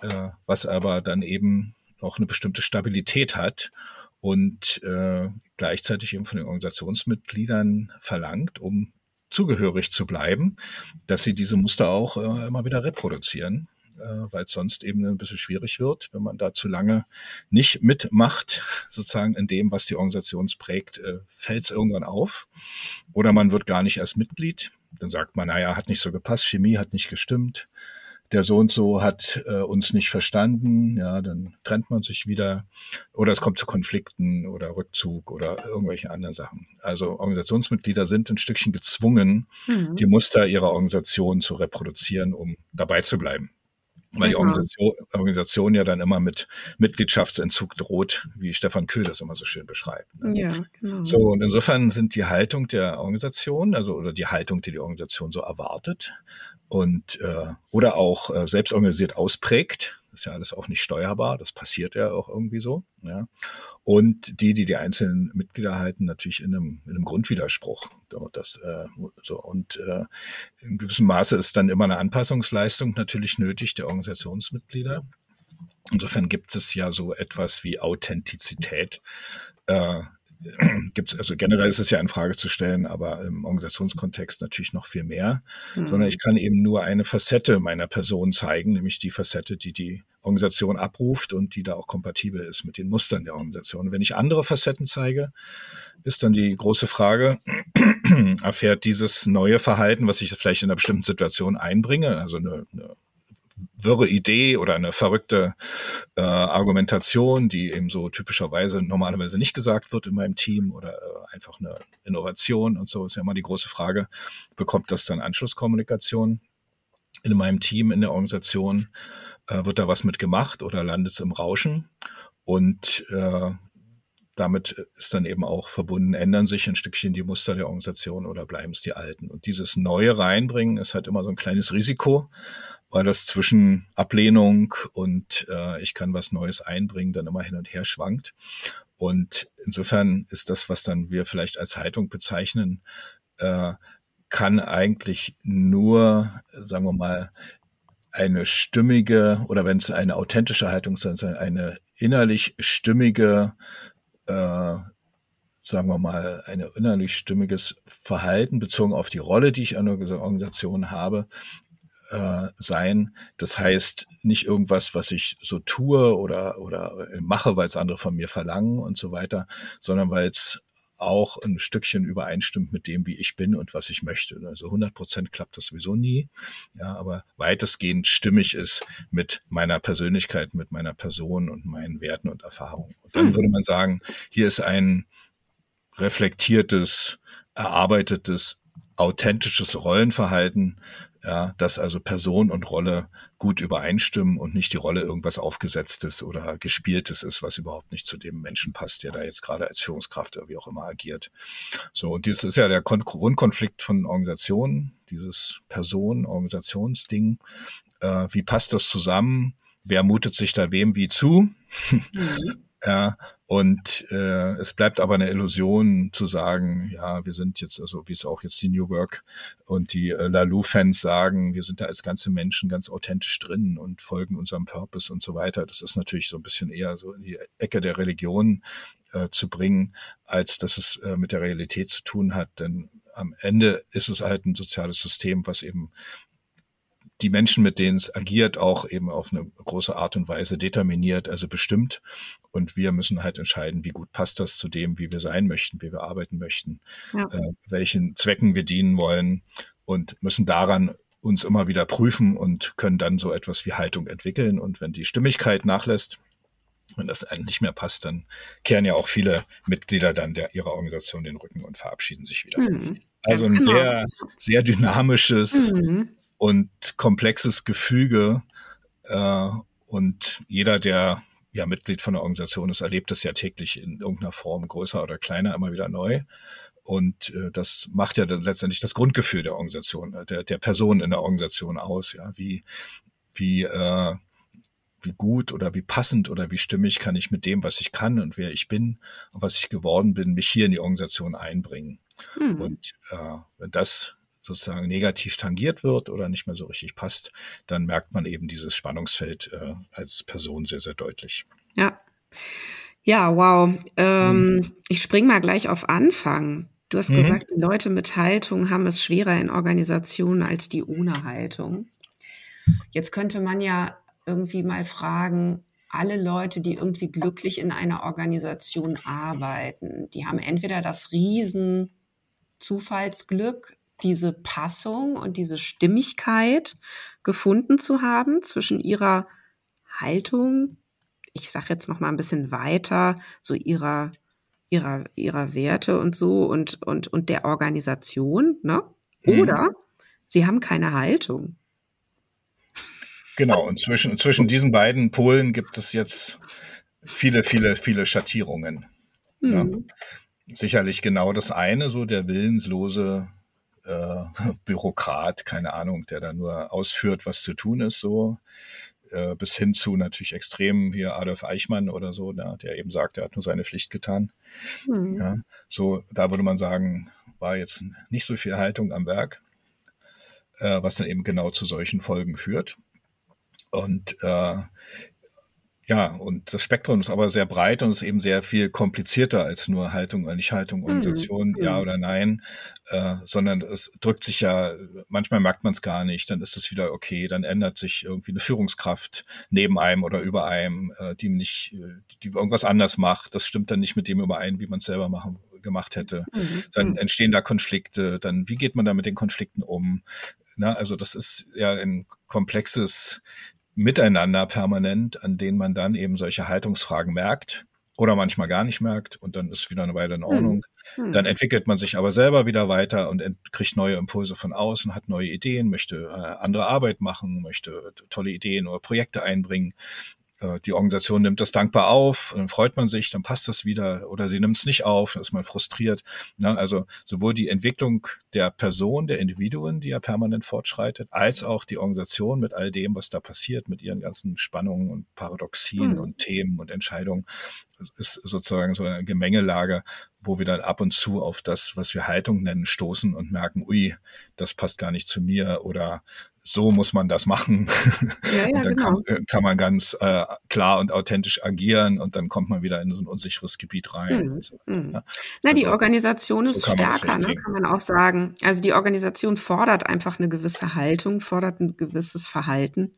äh, was aber dann eben auch eine bestimmte Stabilität hat und äh, gleichzeitig eben von den Organisationsmitgliedern verlangt, um zugehörig zu bleiben, dass sie diese Muster auch äh, immer wieder reproduzieren, äh, weil es sonst eben ein bisschen schwierig wird, wenn man da zu lange nicht mitmacht, sozusagen in dem, was die Organisation prägt, äh, fällt es irgendwann auf oder man wird gar nicht erst Mitglied. Dann sagt man, naja, hat nicht so gepasst, Chemie hat nicht gestimmt, der so und so hat äh, uns nicht verstanden, ja, dann trennt man sich wieder oder es kommt zu Konflikten oder Rückzug oder irgendwelchen anderen Sachen. Also Organisationsmitglieder sind ein Stückchen gezwungen, mhm. die Muster ihrer Organisation zu reproduzieren, um dabei zu bleiben. Weil genau. die Organisation, Organisation ja dann immer mit Mitgliedschaftsentzug droht, wie Stefan Köhl das immer so schön beschreibt. Ne? Ja, genau. So, und insofern sind die Haltung der Organisation, also oder die Haltung, die die Organisation so erwartet und äh, oder auch äh, selbstorganisiert ausprägt, ist ja alles auch nicht steuerbar, das passiert ja auch irgendwie so. Ja. Und die, die die einzelnen Mitglieder halten, natürlich in einem, in einem Grundwiderspruch. So, das, äh, so, und äh, in gewissem Maße ist dann immer eine Anpassungsleistung natürlich nötig der Organisationsmitglieder. Insofern gibt es ja so etwas wie Authentizität äh, [CLEARS THROAT] gibt es, also generell ist es ja in Frage zu stellen, aber im Organisationskontext natürlich noch viel mehr, mhm. sondern ich kann eben nur eine Facette meiner Person zeigen, nämlich die Facette, die die Organisation abruft und die da auch kompatibel ist mit den Mustern der Organisation. Wenn ich andere Facetten zeige, ist dann die große Frage, [CLEARS THROAT] erfährt dieses neue Verhalten, was ich vielleicht in einer bestimmten Situation einbringe, also eine, eine wirre Idee oder eine verrückte äh, Argumentation, die eben so typischerweise normalerweise nicht gesagt wird in meinem Team oder äh, einfach eine Innovation und so ist ja immer die große Frage, bekommt das dann Anschlusskommunikation in meinem Team, in der Organisation? Äh, wird da was mit gemacht oder landet es im Rauschen? Und äh, damit ist dann eben auch verbunden, ändern sich ein Stückchen die Muster der Organisation oder bleiben es die alten. Und dieses Neue reinbringen ist halt immer so ein kleines Risiko, weil das zwischen Ablehnung und äh, ich kann was Neues einbringen dann immer hin und her schwankt. Und insofern ist das, was dann wir vielleicht als Haltung bezeichnen, äh, kann eigentlich nur, sagen wir mal, eine stimmige oder wenn es eine authentische Haltung ist, eine innerlich stimmige, äh, sagen wir mal, ein innerlich stimmiges Verhalten bezogen auf die Rolle, die ich an der Organisation habe, äh, sein. Das heißt nicht irgendwas, was ich so tue oder, oder mache, weil es andere von mir verlangen und so weiter, sondern weil es auch ein Stückchen übereinstimmt mit dem, wie ich bin und was ich möchte. Also 100 Prozent klappt das sowieso nie, ja, aber weitestgehend stimmig ist mit meiner Persönlichkeit, mit meiner Person und meinen Werten und Erfahrungen. Und dann hm. würde man sagen, hier ist ein reflektiertes, erarbeitetes, authentisches Rollenverhalten, ja, dass also Person und Rolle gut übereinstimmen und nicht die Rolle irgendwas aufgesetztes oder gespieltes ist, was überhaupt nicht zu dem Menschen passt, der da jetzt gerade als Führungskraft oder wie auch immer agiert. So, und das ist ja der Grundkonflikt von Organisationen, dieses Person-Organisationsding. Äh, wie passt das zusammen? Wer mutet sich da wem wie zu? Mhm. Ja, und äh, es bleibt aber eine Illusion zu sagen, ja, wir sind jetzt, also wie es auch jetzt die New Work und die äh, Lalou-Fans sagen, wir sind da als ganze Menschen ganz authentisch drin und folgen unserem Purpose und so weiter. Das ist natürlich so ein bisschen eher so in die Ecke der Religion äh, zu bringen, als dass es äh, mit der Realität zu tun hat. Denn am Ende ist es halt ein soziales System, was eben die Menschen, mit denen es agiert, auch eben auf eine große Art und Weise determiniert, also bestimmt. Und wir müssen halt entscheiden, wie gut passt das zu dem, wie wir sein möchten, wie wir arbeiten möchten, ja. äh, welchen Zwecken wir dienen wollen und müssen daran uns immer wieder prüfen und können dann so etwas wie Haltung entwickeln. Und wenn die Stimmigkeit nachlässt, wenn das einem nicht mehr passt, dann kehren ja auch viele Mitglieder dann der, ihrer Organisation den Rücken und verabschieden sich wieder. Mhm. Also ein genau. sehr, sehr dynamisches, mhm und komplexes Gefüge. Äh, und jeder, der ja Mitglied von der Organisation ist, erlebt es ja täglich in irgendeiner Form, größer oder kleiner, immer wieder neu. Und äh, das macht ja dann letztendlich das Grundgefühl der Organisation, äh, der, der Person in der Organisation aus. Ja, wie wie äh, wie gut oder wie passend oder wie stimmig kann ich mit dem, was ich kann und wer ich bin und was ich geworden bin, mich hier in die Organisation einbringen. Mhm. Und äh, wenn das sozusagen negativ tangiert wird oder nicht mehr so richtig passt, dann merkt man eben dieses Spannungsfeld äh, als Person sehr, sehr deutlich. Ja. Ja, wow. Ähm, mhm. Ich spring mal gleich auf Anfang. Du hast mhm. gesagt, die Leute mit Haltung haben es schwerer in Organisationen als die ohne Haltung. Jetzt könnte man ja irgendwie mal fragen, alle Leute, die irgendwie glücklich in einer Organisation arbeiten, die haben entweder das Riesen Zufallsglück, diese Passung und diese Stimmigkeit gefunden zu haben zwischen ihrer Haltung, ich sage jetzt noch mal ein bisschen weiter, so ihrer ihrer ihrer Werte und so und und und der Organisation, ne? Mhm. Oder mhm. sie haben keine Haltung. Genau, und zwischen, zwischen diesen beiden Polen gibt es jetzt viele, viele, viele Schattierungen. Mhm. Ja. Sicherlich genau das eine, so der willenslose äh, [LAUGHS] Bürokrat, keine Ahnung, der da nur ausführt, was zu tun ist, so äh, bis hin zu natürlich extrem wie Adolf Eichmann oder so, na, der eben sagt, er hat nur seine Pflicht getan. Mhm. Ja, so, da würde man sagen, war jetzt nicht so viel Haltung am Werk, äh, was dann eben genau zu solchen Folgen führt. Und äh, ja, und das Spektrum ist aber sehr breit und ist eben sehr viel komplizierter als nur Haltung oder nicht Haltung, mhm, Organisation, mhm. ja oder nein, äh, sondern es drückt sich ja, manchmal merkt man es gar nicht, dann ist es wieder okay, dann ändert sich irgendwie eine Führungskraft neben einem oder über einem, äh, die nicht, die irgendwas anders macht. Das stimmt dann nicht mit dem überein, wie man es selber machen gemacht hätte. Mhm. Dann mhm. entstehen da Konflikte, dann wie geht man da mit den Konflikten um? Na, also das ist ja ein komplexes Miteinander permanent, an denen man dann eben solche Haltungsfragen merkt oder manchmal gar nicht merkt und dann ist wieder eine Weile in hm. Ordnung. Hm. Dann entwickelt man sich aber selber wieder weiter und kriegt neue Impulse von außen, hat neue Ideen, möchte äh, andere Arbeit machen, möchte tolle Ideen oder Projekte einbringen die Organisation nimmt das dankbar auf, dann freut man sich, dann passt das wieder oder sie nimmt es nicht auf, dann ist man frustriert. Ne? Also sowohl die Entwicklung der Person, der Individuen, die ja permanent fortschreitet, als auch die Organisation mit all dem, was da passiert, mit ihren ganzen Spannungen und Paradoxien mhm. und Themen und Entscheidungen, ist sozusagen so eine Gemengelage, wo wir dann ab und zu auf das, was wir Haltung nennen, stoßen und merken, ui, das passt gar nicht zu mir oder so muss man das machen. Ja, [LAUGHS] ja, und dann genau. kann, äh, kann, man ganz äh, klar und authentisch agieren und dann kommt man wieder in so ein unsicheres Gebiet rein. Mhm. So, mhm. ja. Na, die also, Organisation ist so stärker, ne, kann man auch sagen. Also die Organisation fordert einfach eine gewisse Haltung, fordert ein gewisses Verhalten.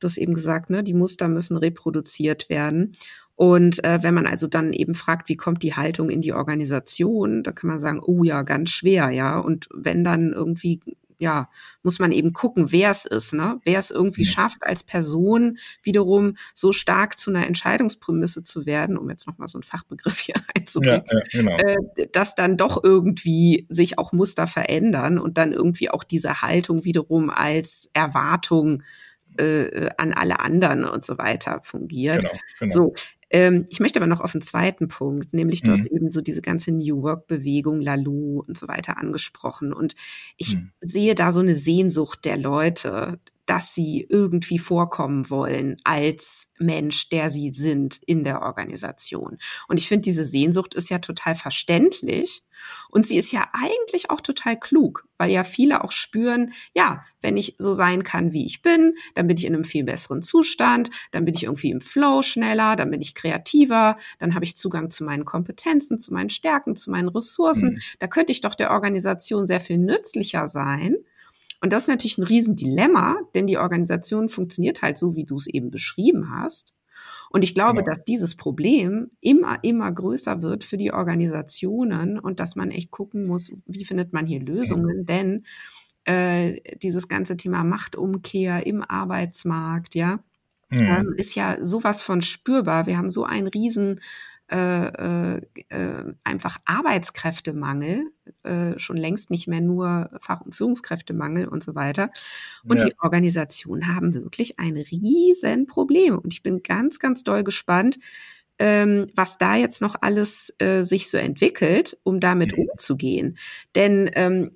Du hast eben gesagt, ne, die Muster müssen reproduziert werden. Und äh, wenn man also dann eben fragt, wie kommt die Haltung in die Organisation, da kann man sagen, oh ja, ganz schwer, ja. Und wenn dann irgendwie ja, muss man eben gucken, wer es ist, ne? Wer es irgendwie ja. schafft, als Person wiederum so stark zu einer Entscheidungsprämisse zu werden, um jetzt nochmal so einen Fachbegriff hier [LAUGHS] einzubringen, ja, ja, genau. äh, dass dann doch irgendwie sich auch Muster verändern und dann irgendwie auch diese Haltung wiederum als Erwartung äh, an alle anderen und so weiter fungiert. Genau, genau. So, ähm, ich möchte aber noch auf einen zweiten Punkt, nämlich du mhm. hast eben so diese ganze New Work-Bewegung, Lalu und so weiter angesprochen. Und ich mhm. sehe da so eine Sehnsucht der Leute, dass sie irgendwie vorkommen wollen als Mensch, der sie sind in der Organisation. Und ich finde, diese Sehnsucht ist ja total verständlich und sie ist ja eigentlich auch total klug, weil ja viele auch spüren, ja, wenn ich so sein kann, wie ich bin, dann bin ich in einem viel besseren Zustand, dann bin ich irgendwie im Flow schneller, dann bin ich kreativer, dann habe ich Zugang zu meinen Kompetenzen, zu meinen Stärken, zu meinen Ressourcen. Mhm. Da könnte ich doch der Organisation sehr viel nützlicher sein und das ist natürlich ein Riesendilemma, denn die Organisation funktioniert halt so, wie du es eben beschrieben hast. Und ich glaube, genau. dass dieses Problem immer, immer größer wird für die Organisationen und dass man echt gucken muss, wie findet man hier Lösungen, denn äh, dieses ganze Thema Machtumkehr im Arbeitsmarkt, ja, mhm. ähm, ist ja sowas von spürbar. Wir haben so einen riesen äh, äh, einfach Arbeitskräftemangel, äh, schon längst nicht mehr nur Fach- und Führungskräftemangel und so weiter. Und ja. die Organisationen haben wirklich ein riesen Problem. Und ich bin ganz, ganz doll gespannt, ähm, was da jetzt noch alles äh, sich so entwickelt, um damit mhm. umzugehen. Denn ähm,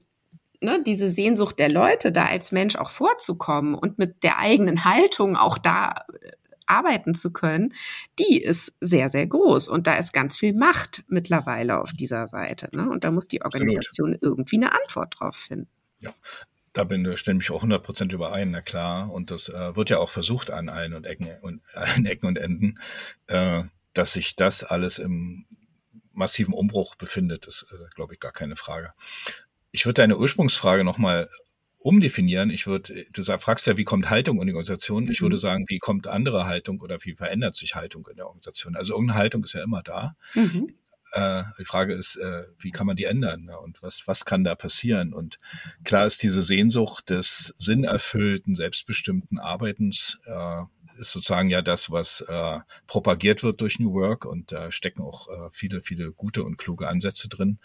ne, diese Sehnsucht der Leute, da als Mensch auch vorzukommen und mit der eigenen Haltung auch da äh, arbeiten zu können, die ist sehr, sehr groß. Und da ist ganz viel Macht mittlerweile auf dieser Seite. Ne? Und da muss die Organisation Absolut. irgendwie eine Antwort drauf finden. Ja. Da bin, stimme ich auch 100 Prozent überein, na klar. Und das äh, wird ja auch versucht an allen und Ecken und, [LAUGHS] allen Ecken und Enden, äh, dass sich das alles im massiven Umbruch befindet, ist, äh, glaube ich, gar keine Frage. Ich würde deine Ursprungsfrage nochmal umdefinieren. Ich würde, du sag, fragst ja, wie kommt Haltung in die Organisation? Ich würde mhm. sagen, wie kommt andere Haltung oder wie verändert sich Haltung in der Organisation? Also irgendeine Haltung ist ja immer da. Mhm. Äh, die Frage ist, äh, wie kann man die ändern ne? und was, was kann da passieren? Und klar ist diese Sehnsucht des sinnerfüllten, selbstbestimmten Arbeitens äh, ist sozusagen ja das, was äh, propagiert wird durch New Work und da stecken auch äh, viele, viele gute und kluge Ansätze drin.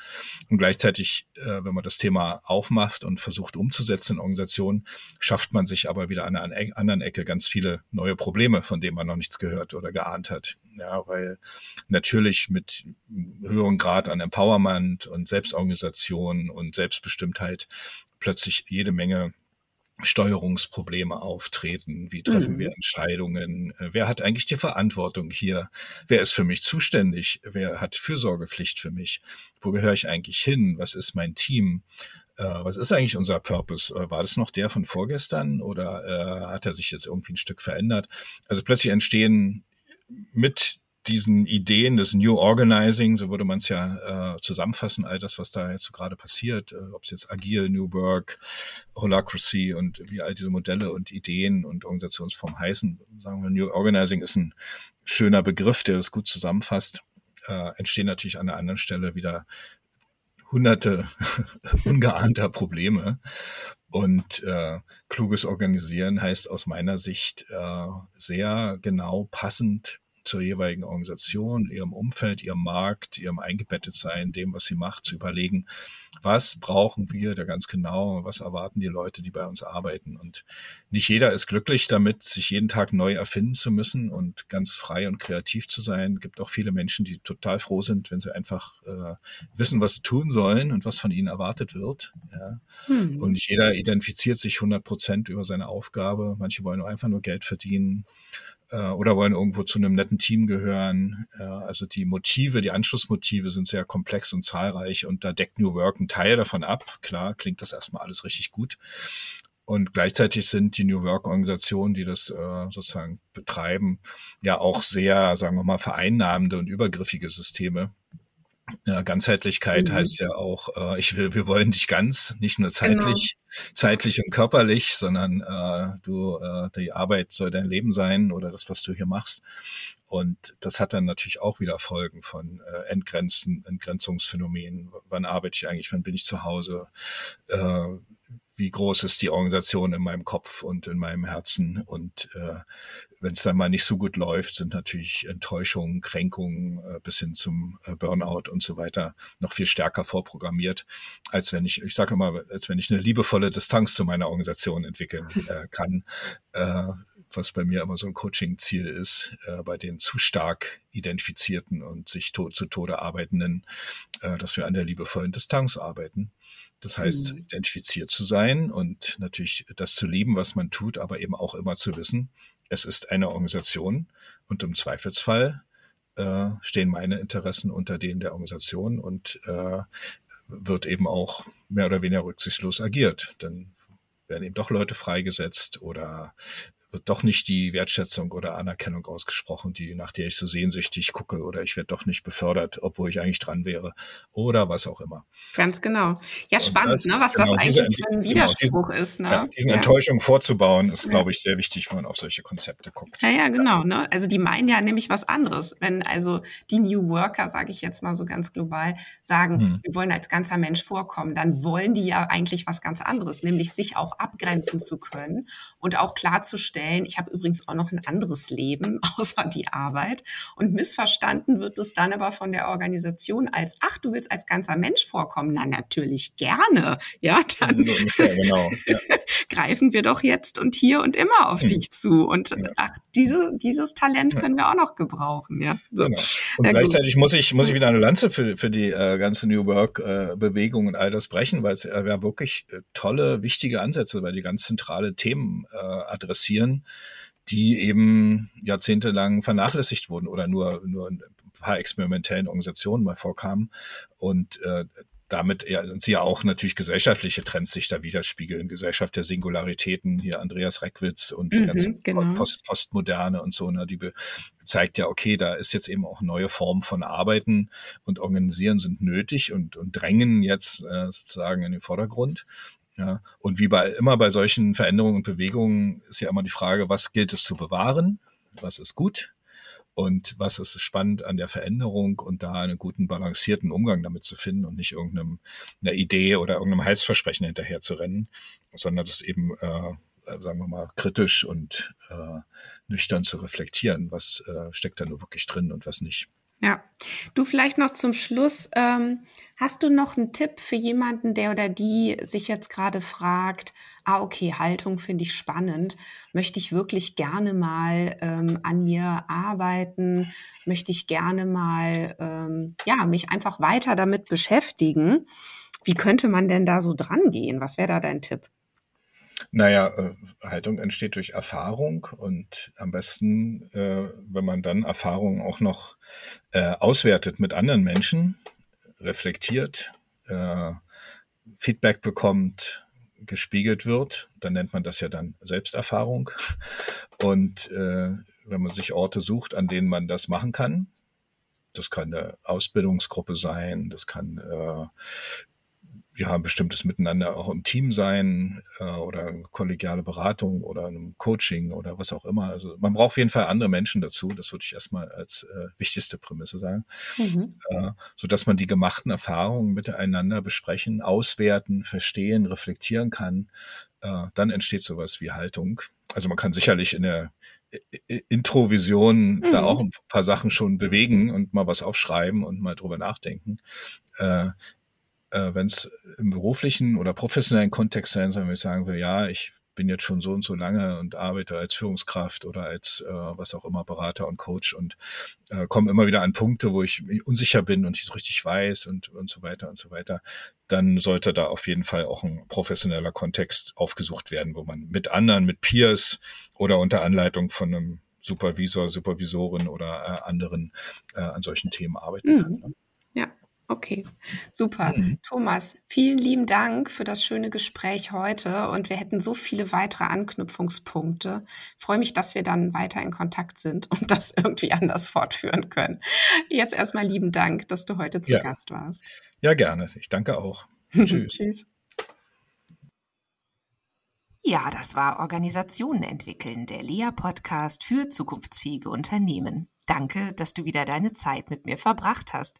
Und gleichzeitig, äh, wenn man das Thema aufmacht und versucht umzusetzen in Organisationen, schafft man sich aber wieder an einer anderen Ecke ganz viele neue Probleme, von denen man noch nichts gehört oder geahnt hat. Ja, weil natürlich mit höherem Grad an Empowerment und Selbstorganisation und Selbstbestimmtheit plötzlich jede Menge Steuerungsprobleme auftreten? Wie treffen mhm. wir Entscheidungen? Äh, wer hat eigentlich die Verantwortung hier? Wer ist für mich zuständig? Wer hat Fürsorgepflicht für mich? Wo gehöre ich eigentlich hin? Was ist mein Team? Äh, was ist eigentlich unser Purpose? Äh, war das noch der von vorgestern oder hat er sich jetzt irgendwie ein Stück verändert? Also plötzlich entstehen mit diesen Ideen des New Organizing, so würde man es ja äh, zusammenfassen, all das, was da jetzt so gerade passiert, äh, ob es jetzt agil, New Work, Holacracy und wie all diese Modelle und Ideen und Organisationsformen heißen. Sagen wir, New Organizing ist ein schöner Begriff, der das gut zusammenfasst. Äh, entstehen natürlich an der anderen Stelle wieder hunderte [LAUGHS] ungeahnter Probleme. Und äh, kluges Organisieren heißt aus meiner Sicht äh, sehr genau passend zur jeweiligen Organisation, ihrem Umfeld, ihrem Markt, ihrem Eingebettetsein, dem, was sie macht, zu überlegen, was brauchen wir da ganz genau, was erwarten die Leute, die bei uns arbeiten. Und nicht jeder ist glücklich damit, sich jeden Tag neu erfinden zu müssen und ganz frei und kreativ zu sein. Es gibt auch viele Menschen, die total froh sind, wenn sie einfach äh, wissen, was sie tun sollen und was von ihnen erwartet wird. Ja. Hm. Und nicht jeder identifiziert sich 100 Prozent über seine Aufgabe. Manche wollen einfach nur Geld verdienen äh, oder wollen irgendwo zu einem netten Team gehören. Äh, also die Motive, die Anschlussmotive sind sehr komplex und zahlreich und da deckt New Work einen Teil davon ab. Klar, klingt das erstmal alles richtig gut. Und gleichzeitig sind die New Work-Organisationen, die das äh, sozusagen betreiben, ja auch sehr, sagen wir mal, vereinnahmende und übergriffige Systeme. Ja, Ganzheitlichkeit mhm. heißt ja auch, äh, ich will, wir wollen dich ganz, nicht nur zeitlich, genau. zeitlich und körperlich, sondern äh, du, äh, die Arbeit soll dein Leben sein oder das, was du hier machst. Und das hat dann natürlich auch wieder Folgen von äh, Entgrenzen, Entgrenzungsphänomenen. Wann arbeite ich eigentlich? Wann bin ich zu Hause? Äh, wie groß ist die Organisation in meinem Kopf und in meinem Herzen. Und äh, wenn es dann mal nicht so gut läuft, sind natürlich Enttäuschungen, Kränkungen äh, bis hin zum äh, Burnout und so weiter noch viel stärker vorprogrammiert, als wenn ich, ich sage immer, als wenn ich eine liebevolle Distanz zu meiner Organisation entwickeln [LAUGHS] äh, kann. Äh, was bei mir immer so ein Coaching-Ziel ist, äh, bei den zu stark identifizierten und sich to zu Tode arbeitenden, äh, dass wir an der liebevollen Distanz arbeiten. Das heißt, mhm. identifiziert zu sein und natürlich das zu lieben, was man tut, aber eben auch immer zu wissen, es ist eine Organisation und im Zweifelsfall äh, stehen meine Interessen unter denen der Organisation und äh, wird eben auch mehr oder weniger rücksichtslos agiert. Dann werden eben doch Leute freigesetzt oder wird doch nicht die Wertschätzung oder Anerkennung ausgesprochen, die nach der ich so sehnsüchtig gucke oder ich werde doch nicht befördert, obwohl ich eigentlich dran wäre oder was auch immer. Ganz genau. Ja, spannend, das, ne, was genau, das eigentlich für ein Widerspruch genau, diesen, ist. Ne? Ja, diesen ja. Enttäuschungen vorzubauen, ist, ja. glaube ich, sehr wichtig, wenn man auf solche Konzepte guckt. Ja, ja, genau. Ne? Also die meinen ja nämlich was anderes. Wenn also die New Worker, sage ich jetzt mal so ganz global, sagen, hm. wir wollen als ganzer Mensch vorkommen, dann wollen die ja eigentlich was ganz anderes, nämlich sich auch abgrenzen zu können und auch klarzustellen, feststellen, ich habe übrigens auch noch ein anderes Leben [LAUGHS] außer die Arbeit. Und missverstanden wird es dann aber von der Organisation als, ach, du willst als ganzer Mensch vorkommen. Na, natürlich gerne. Ja, dann ja, genau. ja. [LAUGHS] greifen wir doch jetzt und hier und immer auf hm. dich zu. Und ach, diese, dieses Talent können wir auch noch gebrauchen. Ja, so. genau. Und ja, gleichzeitig muss ich, muss ich wieder eine Lanze für, für die äh, ganze New Work-Bewegung äh, und all das brechen, weil es äh, ja wirklich äh, tolle, wichtige Ansätze, weil die ganz zentrale Themen äh, adressieren Kulturen, die eben jahrzehntelang vernachlässigt wurden oder nur, nur ein paar experimentellen Organisationen mal vorkamen. Und äh, damit ja, und sie ja auch natürlich gesellschaftliche Trends sich da widerspiegeln, Gesellschaft der Singularitäten, hier Andreas Reckwitz und die mhm, ganze genau. Post, Postmoderne und so, ne, die zeigt ja, okay, da ist jetzt eben auch neue Formen von Arbeiten und Organisieren sind nötig und, und drängen jetzt äh, sozusagen in den Vordergrund. Ja, und wie bei immer bei solchen Veränderungen und Bewegungen ist ja immer die Frage, was gilt es zu bewahren, was ist gut und was ist spannend an der Veränderung und da einen guten balancierten Umgang damit zu finden und nicht irgendeinem einer Idee oder irgendeinem Heilsversprechen hinterher zu rennen, sondern das eben äh, sagen wir mal, kritisch und äh, nüchtern zu reflektieren, was äh, steckt da nur wirklich drin und was nicht. Ja, du vielleicht noch zum Schluss, ähm, hast du noch einen Tipp für jemanden, der oder die sich jetzt gerade fragt, ah okay, Haltung finde ich spannend, möchte ich wirklich gerne mal ähm, an mir arbeiten, möchte ich gerne mal, ähm, ja, mich einfach weiter damit beschäftigen. Wie könnte man denn da so dran gehen? Was wäre da dein Tipp? Naja, äh, Haltung entsteht durch Erfahrung und am besten, äh, wenn man dann Erfahrungen auch noch äh, auswertet mit anderen Menschen, reflektiert, Feedback bekommt, gespiegelt wird, dann nennt man das ja dann Selbsterfahrung. Und wenn man sich Orte sucht, an denen man das machen kann, das kann eine Ausbildungsgruppe sein, das kann ja, bestimmtes Miteinander auch im Team sein äh, oder kollegiale Beratung oder einem Coaching oder was auch immer. Also man braucht auf jeden Fall andere Menschen dazu. Das würde ich erstmal als äh, wichtigste Prämisse sagen, mhm. äh, so dass man die gemachten Erfahrungen miteinander besprechen, auswerten, verstehen, reflektieren kann. Äh, dann entsteht sowas wie Haltung. Also man kann sicherlich in der Introvision mhm. da auch ein paar Sachen schon bewegen und mal was aufschreiben und mal drüber nachdenken. Äh, äh, wenn es im beruflichen oder professionellen Kontext sein soll, wenn ich sagen will, ja, ich bin jetzt schon so und so lange und arbeite als Führungskraft oder als äh, was auch immer Berater und Coach und äh, komme immer wieder an Punkte, wo ich unsicher bin und nicht richtig weiß und, und so weiter und so weiter, dann sollte da auf jeden Fall auch ein professioneller Kontext aufgesucht werden, wo man mit anderen, mit Peers oder unter Anleitung von einem Supervisor, Supervisorin oder äh, anderen äh, an solchen Themen arbeiten mhm. kann. Ne? Okay, super. Mhm. Thomas, vielen lieben Dank für das schöne Gespräch heute und wir hätten so viele weitere Anknüpfungspunkte. Ich freue mich, dass wir dann weiter in Kontakt sind und das irgendwie anders fortführen können. Jetzt erstmal lieben Dank, dass du heute zu ja. Gast warst. Ja, gerne. Ich danke auch. [LAUGHS] Tschüss. Tschüss. Ja, das war Organisationen entwickeln, der Lea-Podcast für zukunftsfähige Unternehmen. Danke, dass du wieder deine Zeit mit mir verbracht hast.